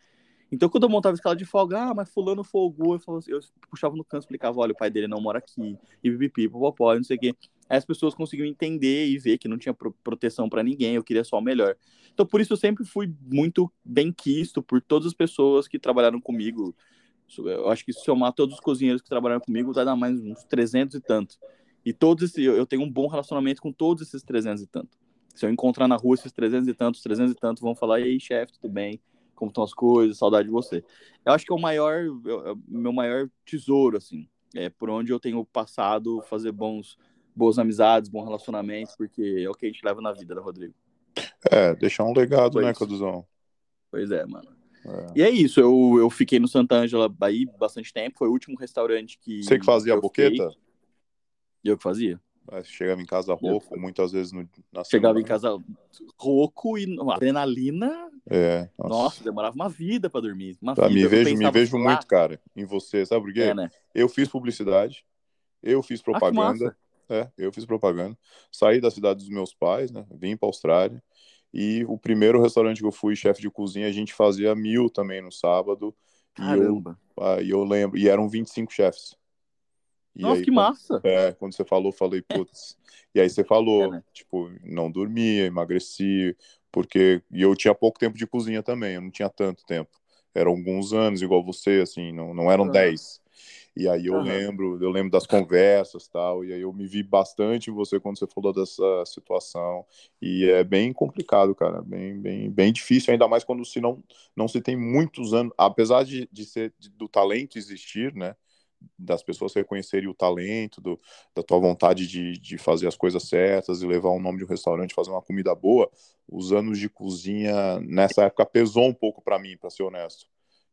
Então, quando eu montava escala de folga, ah, mas fulano folgou, eu, falava, assim, eu puxava no canto explicava, olha, o pai dele não mora aqui, e pipipi, popopó, não sei o quê. Aí as pessoas conseguiam entender e ver que não tinha pro proteção para ninguém, eu queria só o melhor. Então, por isso, eu sempre fui muito bem quisto por todas as pessoas que trabalharam comigo. Eu acho que se somar todos os cozinheiros que trabalharam comigo, vai dar mais uns 300 e tanto. E todos eu tenho um bom relacionamento com todos esses 300 e tanto. Se eu encontrar na rua esses 300 e tantos, 300 e tanto, vão falar, e aí, chefe, tudo bem? Como estão as coisas, saudade de você. Eu acho que é o maior, é meu maior tesouro, assim, é por onde eu tenho passado, fazer bons, boas amizades, bons relacionamentos, porque é o que a gente leva na vida, né, Rodrigo? É, deixar um legado, Foi né, Caduzão? Pois é, mano. É. E é isso, eu, eu fiquei no Santa Ângela aí bastante tempo, foi o último restaurante que. Você que fazia a boqueta? Fiquei. Eu que fazia. Chegava em casa rouco, muitas vezes no, na Chegava semana. em casa rouco e adrenalina. É. Nossa, nossa demorava uma vida para dormir. Uma tá, vida. Me vejo, me vejo muito, cara, em você. Sabe por quê? É, né? Eu fiz publicidade, eu fiz ah, propaganda. Ah, é, eu fiz propaganda. Saí da cidade dos meus pais, né? Vim para Austrália. E o primeiro restaurante que eu fui, chefe de cozinha, a gente fazia mil também no sábado. Caramba. E eu, e eu lembro, e eram 25 chefes. E Nossa, aí, que massa! É, quando você falou, falei, putz. e aí você falou, é, né? tipo, não dormia, emagreci, porque. E eu tinha pouco tempo de cozinha também, eu não tinha tanto tempo. Eram alguns anos, igual você, assim, não, não eram uhum. dez. E aí eu uhum. lembro, eu lembro das conversas tal, e aí eu me vi bastante em você quando você falou dessa situação. E é bem complicado, cara, bem, bem, bem difícil, ainda mais quando se não, não se tem muitos anos, apesar de, de ser de, do talento existir, né? Das pessoas reconhecerem o talento, do, da tua vontade de, de fazer as coisas certas e levar o nome de um restaurante, fazer uma comida boa, os anos de cozinha nessa época pesou um pouco para mim, para ser honesto.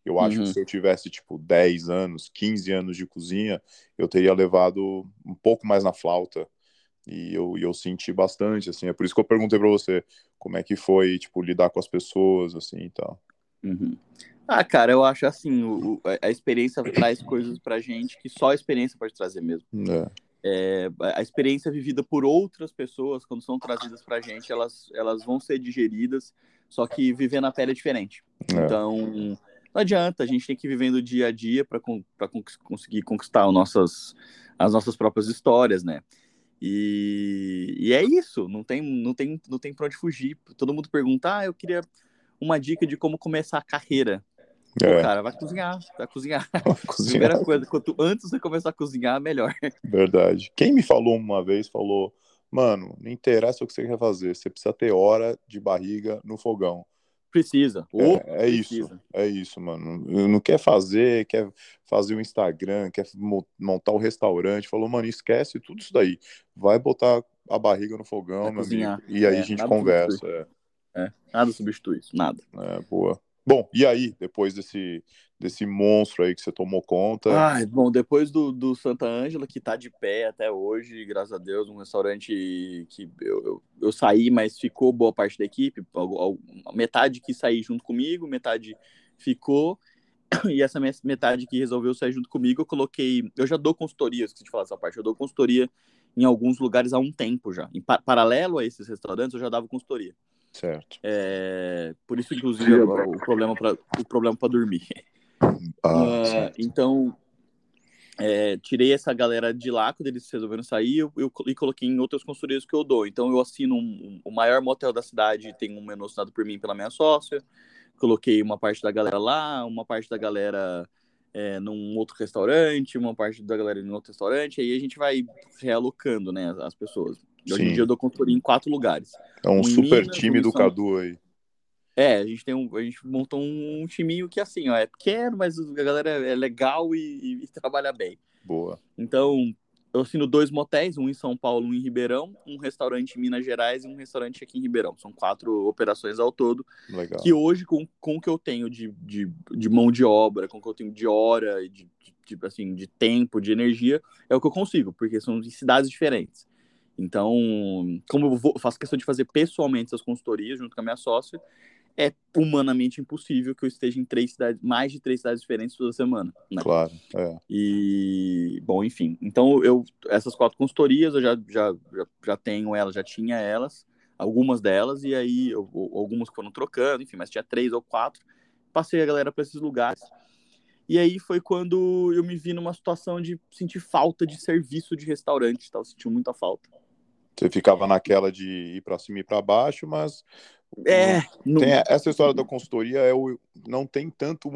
Eu acho uhum. que se eu tivesse, tipo, 10 anos, 15 anos de cozinha, eu teria levado um pouco mais na flauta. E eu, eu senti bastante, assim. É por isso que eu perguntei para você como é que foi, tipo, lidar com as pessoas, assim, e tal. Uhum. Ah, cara, eu acho assim, o, a experiência traz coisas pra gente que só a experiência pode trazer mesmo. É. É, a experiência vivida por outras pessoas, quando são trazidas pra gente, elas, elas vão ser digeridas, só que viver na pele é diferente. É. Então, não adianta, a gente tem que ir vivendo dia a dia para conseguir conquistar nossas, as nossas próprias histórias, né? E, e é isso, não tem, não, tem, não tem pra onde fugir. Todo mundo pergunta, ah, eu queria uma dica de como começar a carreira. Pô, é. cara, vai cozinhar, vai cozinhar. cozinhar. Primeira coisa, quanto antes você começar a cozinhar, melhor. Verdade. Quem me falou uma vez, falou, mano, não interessa o que você quer fazer, você precisa ter hora de barriga no fogão. Precisa. É, é isso, é isso, mano. Não quer fazer, quer fazer o Instagram, quer montar o restaurante. Falou, mano, esquece tudo isso daí. Vai botar a barriga no fogão, meu amigo, e aí é, a gente conversa. É. nada substitui isso, nada. É, boa. Bom, e aí, depois desse, desse monstro aí que você tomou conta? Bom, depois do, do Santa Ângela, que tá de pé até hoje, graças a Deus, um restaurante que eu, eu, eu saí, mas ficou boa parte da equipe, metade que sair junto comigo, metade ficou, e essa metade que resolveu sair junto comigo, eu coloquei, eu já dou consultoria, esqueci de falar essa parte, eu dou consultoria em alguns lugares há um tempo já, em paralelo a esses restaurantes, eu já dava consultoria. Certo. É, por isso, inclusive, o problema para o problema para dormir. Ah, uh, então, é, tirei essa galera de lá quando eles resolveram sair eu, eu, e coloquei em outras consultorias que eu dou. Então, eu assino um, um, o maior motel da cidade, tem um menu assinado por mim pela minha sócia. Coloquei uma parte da galera lá, uma parte da galera é, num outro restaurante, uma parte da galera em outro restaurante. Aí a gente vai realocando né, as pessoas. Hoje em dia eu dou consultoria em quatro lugares. É um, um super Minas, time do Cadu aí. É, a gente tem um, a gente montou um timinho que assim, ó, é pequeno, mas a galera é legal e, e, e trabalha bem. Boa. Então, eu assino dois motéis, um em São Paulo, um em Ribeirão, um restaurante em Minas Gerais e um restaurante aqui em Ribeirão. São quatro operações ao todo. Legal. Que hoje, com, com o que eu tenho de, de, de mão de obra, com o que eu tenho de hora, de, de, de, assim, de tempo, de energia, é o que eu consigo, porque são em cidades diferentes. Então, como eu, vou, faço questão de fazer pessoalmente essas consultorias junto com a minha sócia, é humanamente impossível que eu esteja em três cidades, mais de três cidades diferentes toda semana. Né? Claro, é. E, bom, enfim. Então, eu, essas quatro consultorias, eu já, já, já, já tenho elas, já tinha elas, algumas delas, e aí eu, algumas foram trocando, enfim, mas tinha três ou quatro. Passei a galera para esses lugares. E aí foi quando eu me vi numa situação de sentir falta de serviço de restaurante, estava sentindo muita falta. Você ficava naquela de ir para cima e para baixo, mas é, não... tem essa história da consultoria é o, não tem tanto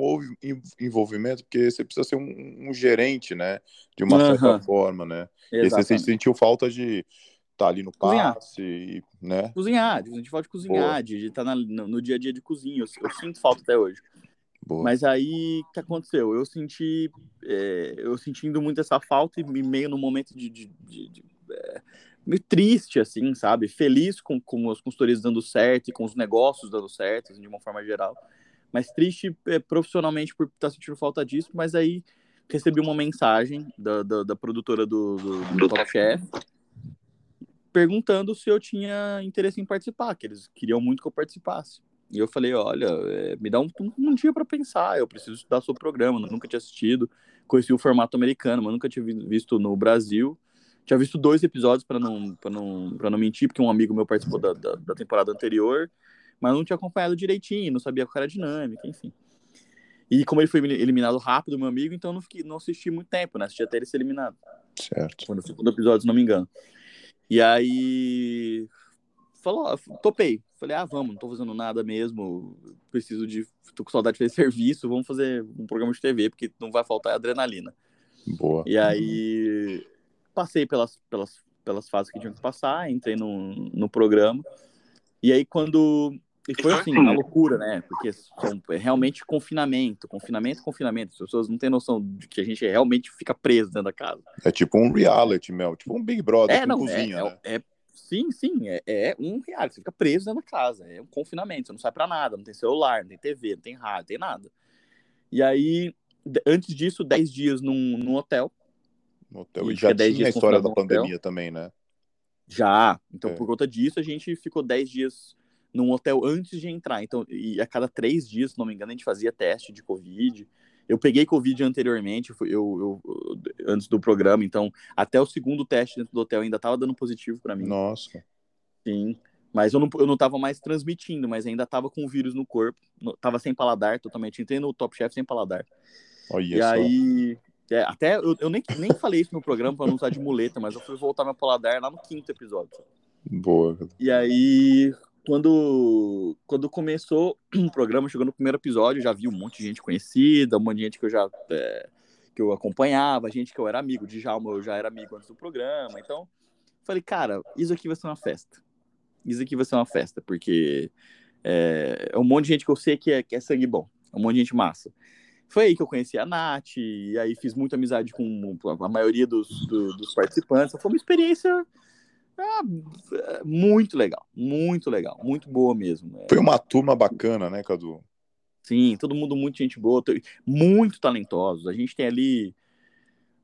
envolvimento porque você precisa ser um, um gerente, né, de uma certa forma, né? Exatamente. E você sentiu falta de estar tá ali no cozinhar. passe, né? Cozinhar, a gente fala de cozinhar, Boa. de estar tá no, no, dia a dia de cozinha. Eu, eu sinto falta até hoje. Boa. Mas aí, o que aconteceu? Eu senti, é, eu sentindo muito essa falta e meio no momento de, de, de, de é, meio triste, assim, sabe? Feliz com, com as consultorias dando certo e com os negócios dando certo, assim, de uma forma geral. Mas triste é, profissionalmente por estar sentindo falta disso. Mas aí recebi uma mensagem da, da, da produtora do, do, do Top Chef perguntando se eu tinha interesse em participar, que eles queriam muito que eu participasse. E eu falei, olha, é, me dá um, um dia para pensar, eu preciso estudar o programa, nunca tinha assistido, conheci o formato americano, mas nunca tinha visto no Brasil. Tinha visto dois episódios para não, não, não mentir, porque um amigo meu participou da, da, da, temporada anterior, mas não tinha acompanhado direitinho, não sabia qual era a dinâmica, enfim. E como ele foi eliminado rápido, meu amigo, então não, fiquei, não assisti muito tempo, né? Assisti até ele ser eliminado. Certo. Foi no segundo episódio, se não me engano. E aí. Falou, topei. Falei, ah, vamos, não tô fazendo nada mesmo. Preciso de. tô com saudade de fazer serviço, vamos fazer um programa de TV, porque não vai faltar adrenalina. Boa. E aí passei pelas, pelas, pelas fases que tinha que passar, entrei no, no programa. E aí, quando. E foi assim, uma loucura, né? Porque são, é realmente confinamento, confinamento, confinamento. As pessoas não têm noção de que a gente realmente fica preso dentro da casa. É tipo um reality, Mel, tipo um Big Brother é, não, cozinha, é, né? É, sim, sim, é, é, um reality. Você fica preso dentro da casa. É um confinamento, você não sai pra nada, não tem celular, não tem TV, não tem rádio, não tem nada. E aí, antes disso, 10 dias num, num hotel no hotel. E, já tinha a história da pandemia hotel. também, né? Já. Então, é. por conta disso, a gente ficou 10 dias num hotel antes de entrar. Então, e a cada três dias, se não me engano, a gente fazia teste de Covid. Eu peguei Covid anteriormente, eu, eu, antes do programa, então até o segundo teste dentro do hotel ainda estava dando positivo para mim. Nossa. Sim. Mas eu não, eu não tava mais transmitindo, mas ainda tava com o vírus no corpo. No, tava sem paladar totalmente. Entrei no Top Chef sem paladar. Olha e só. aí é, até eu, eu, nem, nem falei isso no programa para não usar de muleta, mas eu fui voltar meu paladar lá no quinto episódio. Boa. E aí quando, quando começou o programa, chegou no primeiro episódio, já vi um monte de gente conhecida, um monte de gente que eu já é, que eu acompanhava, gente que eu era amigo, de Jalma eu já era amigo antes do programa, então falei, cara, isso aqui vai ser uma festa. Isso aqui vai ser uma festa, porque é, é um monte de gente que eu sei que é, que é sangue bom, é um monte de gente massa. Foi aí que eu conheci a Nath, e aí fiz muita amizade com a maioria dos, do, dos participantes. Foi uma experiência ah, muito legal, muito legal, muito boa mesmo. Foi uma turma bacana, né, Cadu? Sim, todo mundo muito gente boa, muito talentosos. A gente tem ali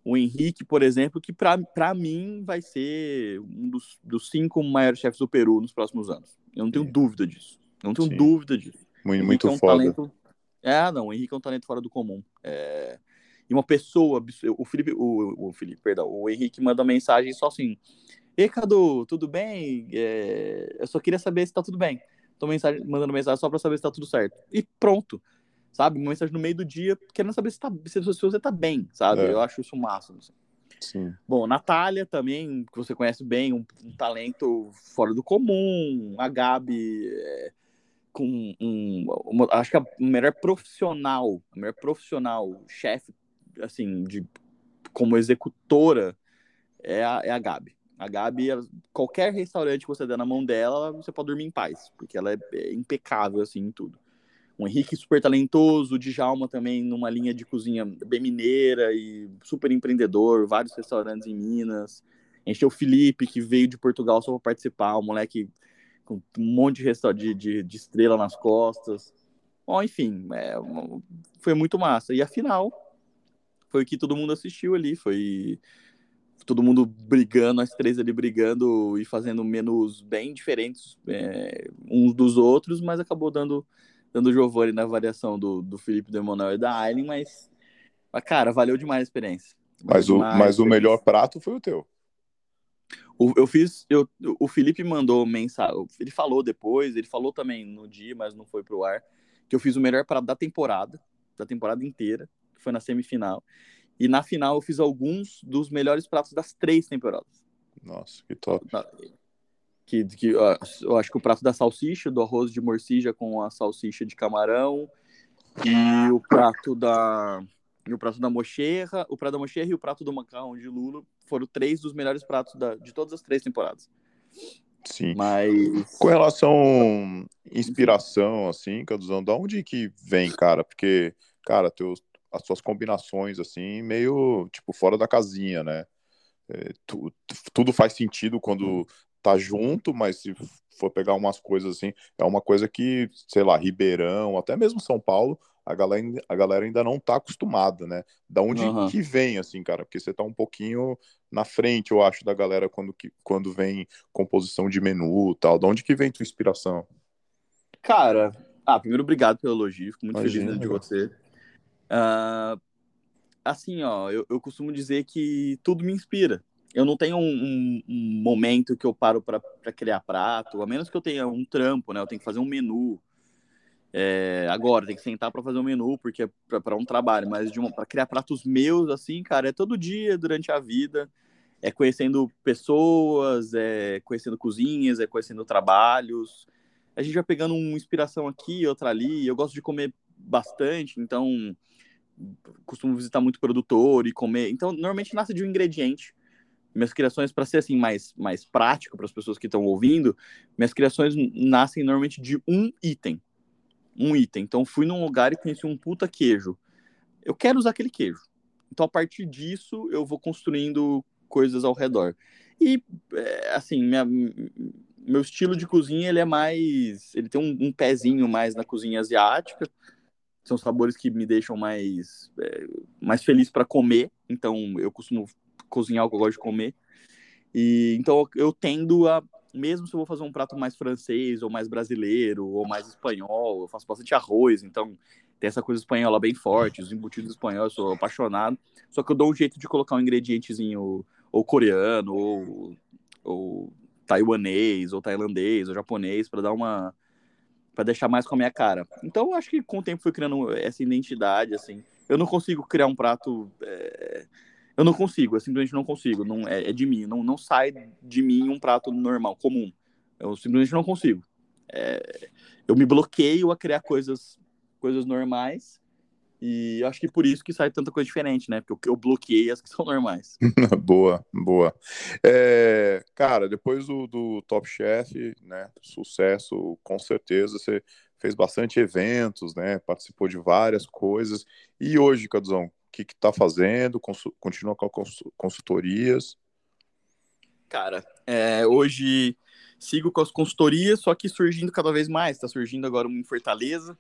o Henrique, por exemplo, que para mim vai ser um dos, dos, cinco maiores chefes do Peru nos próximos anos. Eu não tenho Sim. dúvida disso. Eu não tenho Sim. dúvida disso. Muito, muito é um foda. Talento... É, não, o Henrique é um talento fora do comum. É... E uma pessoa, o Felipe, o, o Felipe, perdão, o Henrique manda mensagem só assim: Ei, Cadu, tudo bem? É... Eu só queria saber se tá tudo bem. Tô mensagem, mandando mensagem só pra saber se tá tudo certo. E pronto. Sabe? Uma mensagem no meio do dia, querendo saber se, tá, se você tá bem, sabe? É. Eu acho isso o máximo. Assim. Sim. Bom, Natália também, que você conhece bem, um, um talento fora do comum. A Gabi, é, com um, uma, acho que a melhor profissional, a melhor profissional, chefe, assim, de, como executora, é a, é a Gabi. A Gabi, qualquer restaurante que você der na mão dela, você pode dormir em paz, porque ela é, é impecável, assim, em tudo. O Henrique super talentoso, o Djalma também numa linha de cozinha bem mineira e super empreendedor, vários restaurantes em Minas. A gente tem o Felipe, que veio de Portugal só para participar, um moleque com um monte de, de, de, estrela nas costas. Bom, enfim, é, foi muito massa. E a final foi o que todo mundo assistiu ali, foi todo mundo brigando, as três ali brigando e fazendo menus bem diferentes é, uns dos outros, mas acabou dando dando Giovanni na variação do, do Felipe do Emanuel e da Aileen, mas, mas, cara, valeu demais a experiência. mas o, mas o melhor prato foi o teu. O, eu fiz, eu, o Felipe mandou mensagem, ele falou depois, ele falou também no dia, mas não foi pro ar, que eu fiz o melhor prato da temporada, da temporada inteira, que foi na semifinal. E na final eu fiz alguns dos melhores pratos das três temporadas. Nossa, que top. Que, que eu acho que o prato da salsicha, do arroz de morcija com a salsicha de camarão, e o prato da e o prato da mocherra, o prato da mocherra e o prato do macarrão de Lula foram três dos melhores pratos da, de todas as três temporadas. Sim. Mas com relação inspiração assim, Caduzão, da onde que vem, cara? Porque, cara, teus as suas combinações, assim, meio, tipo, fora da casinha, né? É, tu, tudo faz sentido quando tá junto, mas se for pegar umas coisas assim, é uma coisa que, sei lá, Ribeirão, até mesmo São Paulo, a galera, a galera ainda não tá acostumada, né? Da onde uhum. que vem, assim, cara? Porque você tá um pouquinho na frente, eu acho, da galera quando, que, quando vem composição de menu e tal. Da onde que vem tua inspiração? Cara, ah, primeiro obrigado pelo elogio, fico muito Imagina, feliz de você. Uh, assim, ó, eu, eu, costumo dizer que tudo me inspira. Eu não tenho um, um, um momento que eu paro para criar prato, a menos que eu tenha um trampo, né? Eu tenho que fazer um menu. É, agora, tem que sentar para fazer um menu, porque é para um trabalho, mas para criar pratos meus, assim, cara, é todo dia durante a vida. É conhecendo pessoas, é conhecendo cozinhas, é conhecendo trabalhos. A gente vai pegando uma inspiração aqui, outra ali. Eu gosto de comer bastante, então costumo visitar muito produtor e comer. Então, normalmente nasce de um ingrediente. Minhas criações, para ser assim mais, mais prático para as pessoas que estão ouvindo, minhas criações nascem normalmente de um item. Um item. Então, fui num lugar e conheci um puta queijo. Eu quero usar aquele queijo. Então, a partir disso, eu vou construindo coisas ao redor. E, é, assim, minha, meu estilo de cozinha, ele é mais... Ele tem um, um pezinho mais na cozinha asiática são sabores que me deixam mais, é, mais feliz para comer. Então, eu costumo cozinhar o que eu gosto de comer. E então eu tendo a, mesmo se eu vou fazer um prato mais francês ou mais brasileiro ou mais espanhol, eu faço bastante arroz, então tem essa coisa espanhola bem forte, os embutidos espanhóis, eu sou apaixonado. Só que eu dou um jeito de colocar um ingredientezinho ou coreano ou, ou taiwanês ou tailandês ou japonês para dar uma para deixar mais com a minha cara. Então, eu acho que com o tempo fui criando essa identidade, assim. Eu não consigo criar um prato. É... Eu não consigo, eu simplesmente não consigo. Não, é, é, de mim, não, não sai de mim um prato normal, comum. Eu simplesmente não consigo. é, eu me bloqueio a criar coisas, coisas normais e acho que por isso que sai tanta coisa diferente, né? Porque eu bloqueei as que são normais. boa, boa. É, cara, depois do, do Top Chef, né? Sucesso, com certeza. Você fez bastante eventos, né? Participou de várias coisas. E hoje, Caduzão, que que tá fazendo? Continua com consultorias? Cara, é, hoje sigo com as consultorias, só que surgindo cada vez mais. Tá surgindo agora uma em Fortaleza,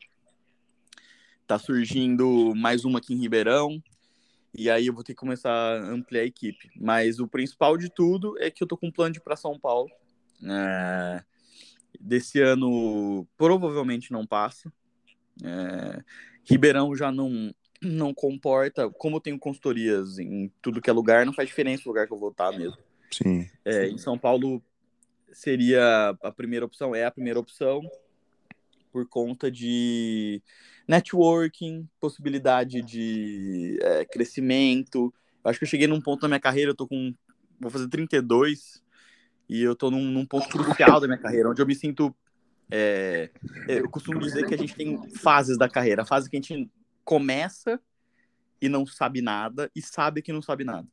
tá surgindo mais uma aqui em Ribeirão. E aí eu vou ter que começar a ampliar a equipe. Mas o principal de tudo é que eu tô com um plano de ir para São Paulo. É... Desse ano provavelmente não passa. É... Ribeirão já não não comporta, como eu tenho consultorias em tudo que é lugar, não faz diferença o lugar que eu vou estar mesmo. Sim. É, em São Paulo seria a primeira opção, é a primeira opção por conta de networking, possibilidade de é, crescimento. Eu acho que eu cheguei num ponto da minha carreira, eu tô com. Vou fazer 32 e eu tô num, num ponto crucial da minha carreira, onde eu me sinto. É, eu costumo dizer que a gente tem fases da carreira. A fase que a gente começa e não sabe nada, e sabe que não sabe nada.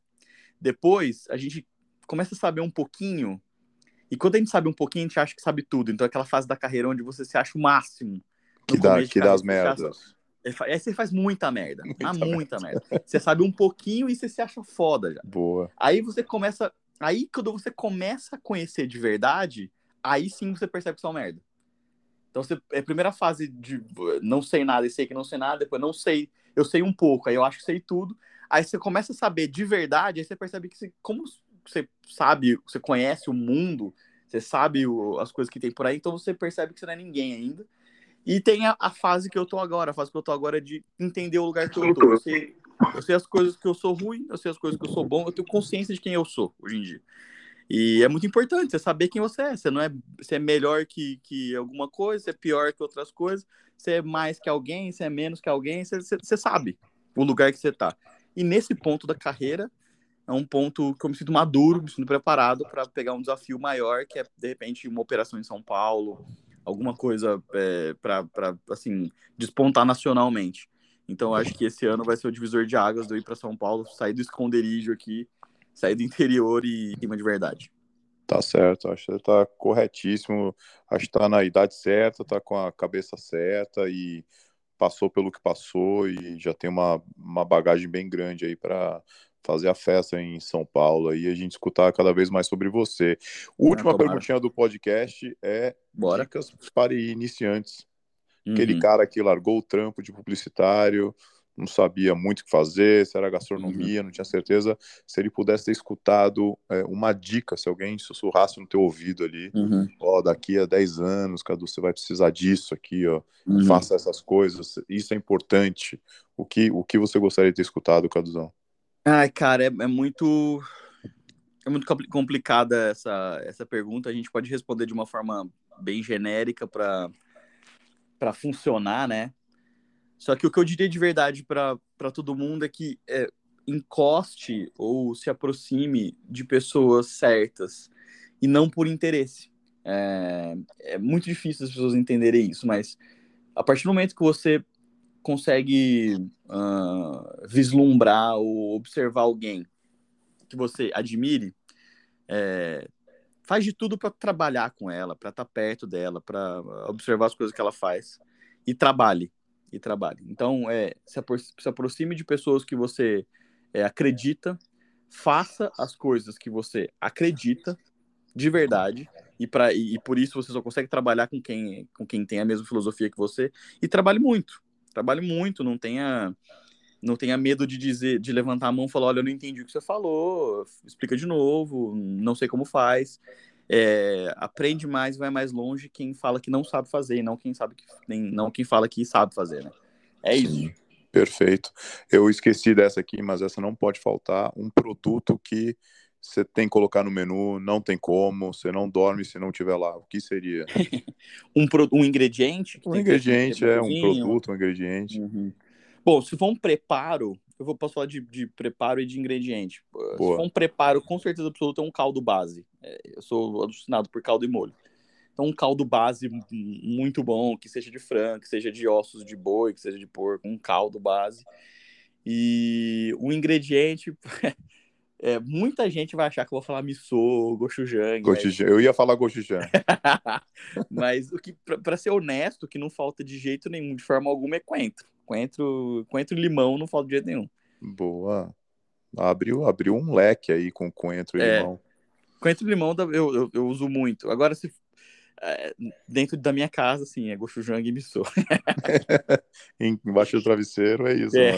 Depois, a gente começa a saber um pouquinho, e quando a gente sabe um pouquinho, a gente acha que sabe tudo. Então, é aquela fase da carreira onde você se acha o máximo. Que dá, que dá as merdas. Aí você faz muita merda. Muita, ah, muita merda. merda. Você sabe um pouquinho e você se acha foda já. Boa. Aí você começa. Aí quando você começa a conhecer de verdade, aí sim você percebe que são merda. Então você, é a primeira fase de não sei nada e sei que não sei nada, depois não sei, eu sei um pouco, aí eu acho que sei tudo. Aí você começa a saber de verdade, aí você percebe que você, como você sabe, você conhece o mundo, você sabe o, as coisas que tem por aí, então você percebe que você não é ninguém ainda. E tem a, a, fase que eu tô agora. A fase que eu tô agora é de entender o lugar que eu tô. Eu sei, eu sei as coisas que eu sou ruim, eu sei as coisas que eu sou bom, eu tenho consciência de quem eu sou hoje em dia. E é muito importante você saber quem você é. Você não é, você é melhor que, que alguma coisa, você é pior que outras coisas, você é mais que alguém, você é menos que alguém, você, você, você sabe o lugar que você tá. E nesse ponto da carreira, é um ponto que eu me sinto maduro, me sinto preparado para pegar um desafio maior, que é, de repente, uma operação em São Paulo, alguma coisa é, para, assim, despontar nacionalmente. Então, acho que esse ano vai ser o divisor de águas de eu ir para São Paulo, sair do esconderijo aqui, sair do interior e ir de verdade. Tá certo, acho que você tá corretíssimo, acho que tá na idade certa, tá com a cabeça certa e passou pelo que passou e já tem uma, uma bagagem bem grande aí para fazer a festa em São Paulo e a gente escutar cada vez mais sobre você. Última ah, perguntinha do podcast é Bora. dicas para iniciantes. Uhum. Aquele cara que largou o trampo de publicitário, não sabia muito o que fazer, se era gastronomia, uhum. não tinha certeza. Se ele pudesse ter escutado é, uma dica, se alguém sussurrasse no teu ouvido ali, uhum. ó, daqui a 10 anos, Cadu, você vai precisar disso aqui, ó, uhum. faça essas coisas, isso é importante. O que, o que você gostaria de ter escutado, Caduzão? Ai, cara, é, é muito. É muito complicada essa, essa pergunta. A gente pode responder de uma forma bem genérica para funcionar, né? Só que o que eu diria de verdade para todo mundo é que é, encoste ou se aproxime de pessoas certas e não por interesse. É, é muito difícil as pessoas entenderem isso, mas a partir do momento que você consegue uh, vislumbrar ou observar alguém que você admire, é, faz de tudo para trabalhar com ela, para estar tá perto dela, para observar as coisas que ela faz e trabalhe e trabalhe. Então, é, se, apro se aproxime de pessoas que você é, acredita, faça as coisas que você acredita de verdade e, pra, e, e por isso você só consegue trabalhar com quem, com quem tem a mesma filosofia que você e trabalhe muito trabalhe muito, não tenha não tenha medo de dizer, de levantar a mão e falar, olha, eu não entendi o que você falou, explica de novo, não sei como faz. É, aprende mais, vai mais longe quem fala que não sabe fazer, não quem sabe que nem, não quem fala que sabe fazer, né? É Sim, isso. Perfeito. Eu esqueci dessa aqui, mas essa não pode faltar. Um produto que você tem que colocar no menu, não tem como, você não dorme se não tiver lá. O que seria? um, pro, um ingrediente? Um ingrediente, é, um produto, um ingrediente. Uhum. Bom, se for um preparo, eu vou, posso falar de, de preparo e de ingrediente. Boa. Se for um preparo, com certeza absoluta, é um caldo base. É, eu sou alucinado por caldo e molho. Então, um caldo base muito bom, que seja de frango, que seja de ossos de boi, que seja de porco, um caldo base. E o ingrediente, é, muita gente vai achar que eu vou falar miso, gochujang. gochujang. Eu ia falar gochujang. Mas o que, para ser honesto, o que não falta de jeito nenhum, de forma alguma, é coentro. Coentro, coentro e limão não falta de jeito nenhum. Boa. Abriu, abriu um leque aí com coentro e é, limão. Coentro e limão eu, eu, eu uso muito. Agora, se é, dentro da minha casa, assim, é gochujang e miso. Embaixo do travesseiro é isso, é.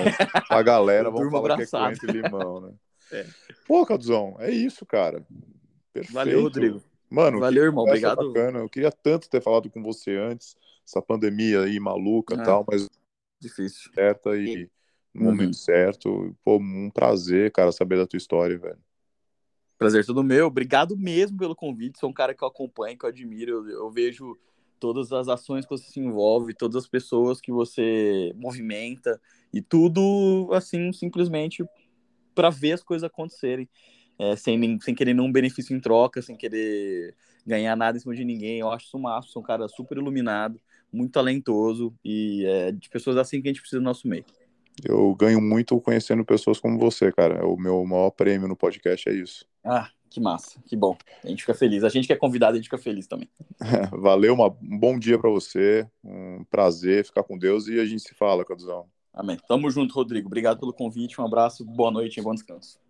A galera, vamos falar abraçado. que é coentro e limão, né? É. Pô, Calduzão, é isso, cara. Perfeito. Valeu, Rodrigo. Mano, valeu, irmão. Obrigado. Bacana. Eu queria tanto ter falado com você antes, essa pandemia aí maluca e é. tal, mas difícil. Certa e no uhum. momento certo. Pô, um prazer, cara, saber da tua história, velho. Prazer todo meu. Obrigado mesmo pelo convite. Sou um cara que eu acompanho, que eu admiro. Eu, eu vejo todas as ações que você se envolve, todas as pessoas que você movimenta e tudo assim simplesmente para ver as coisas acontecerem. É, sem, sem querer nenhum benefício em troca, sem querer ganhar nada em cima de ninguém. Eu acho isso massa, sou um cara super iluminado, muito talentoso e é de pessoas assim que a gente precisa no nosso meio. Eu ganho muito conhecendo pessoas como você, cara. É o meu maior prêmio no podcast é isso. Ah, que massa, que bom. A gente fica feliz. A gente que é convidado, a gente fica feliz também. Valeu, uma, um bom dia para você. Um prazer ficar com Deus e a gente se fala, Caduzão. Amém. Tamo junto, Rodrigo. Obrigado pelo convite. Um abraço, boa noite e bom descanso.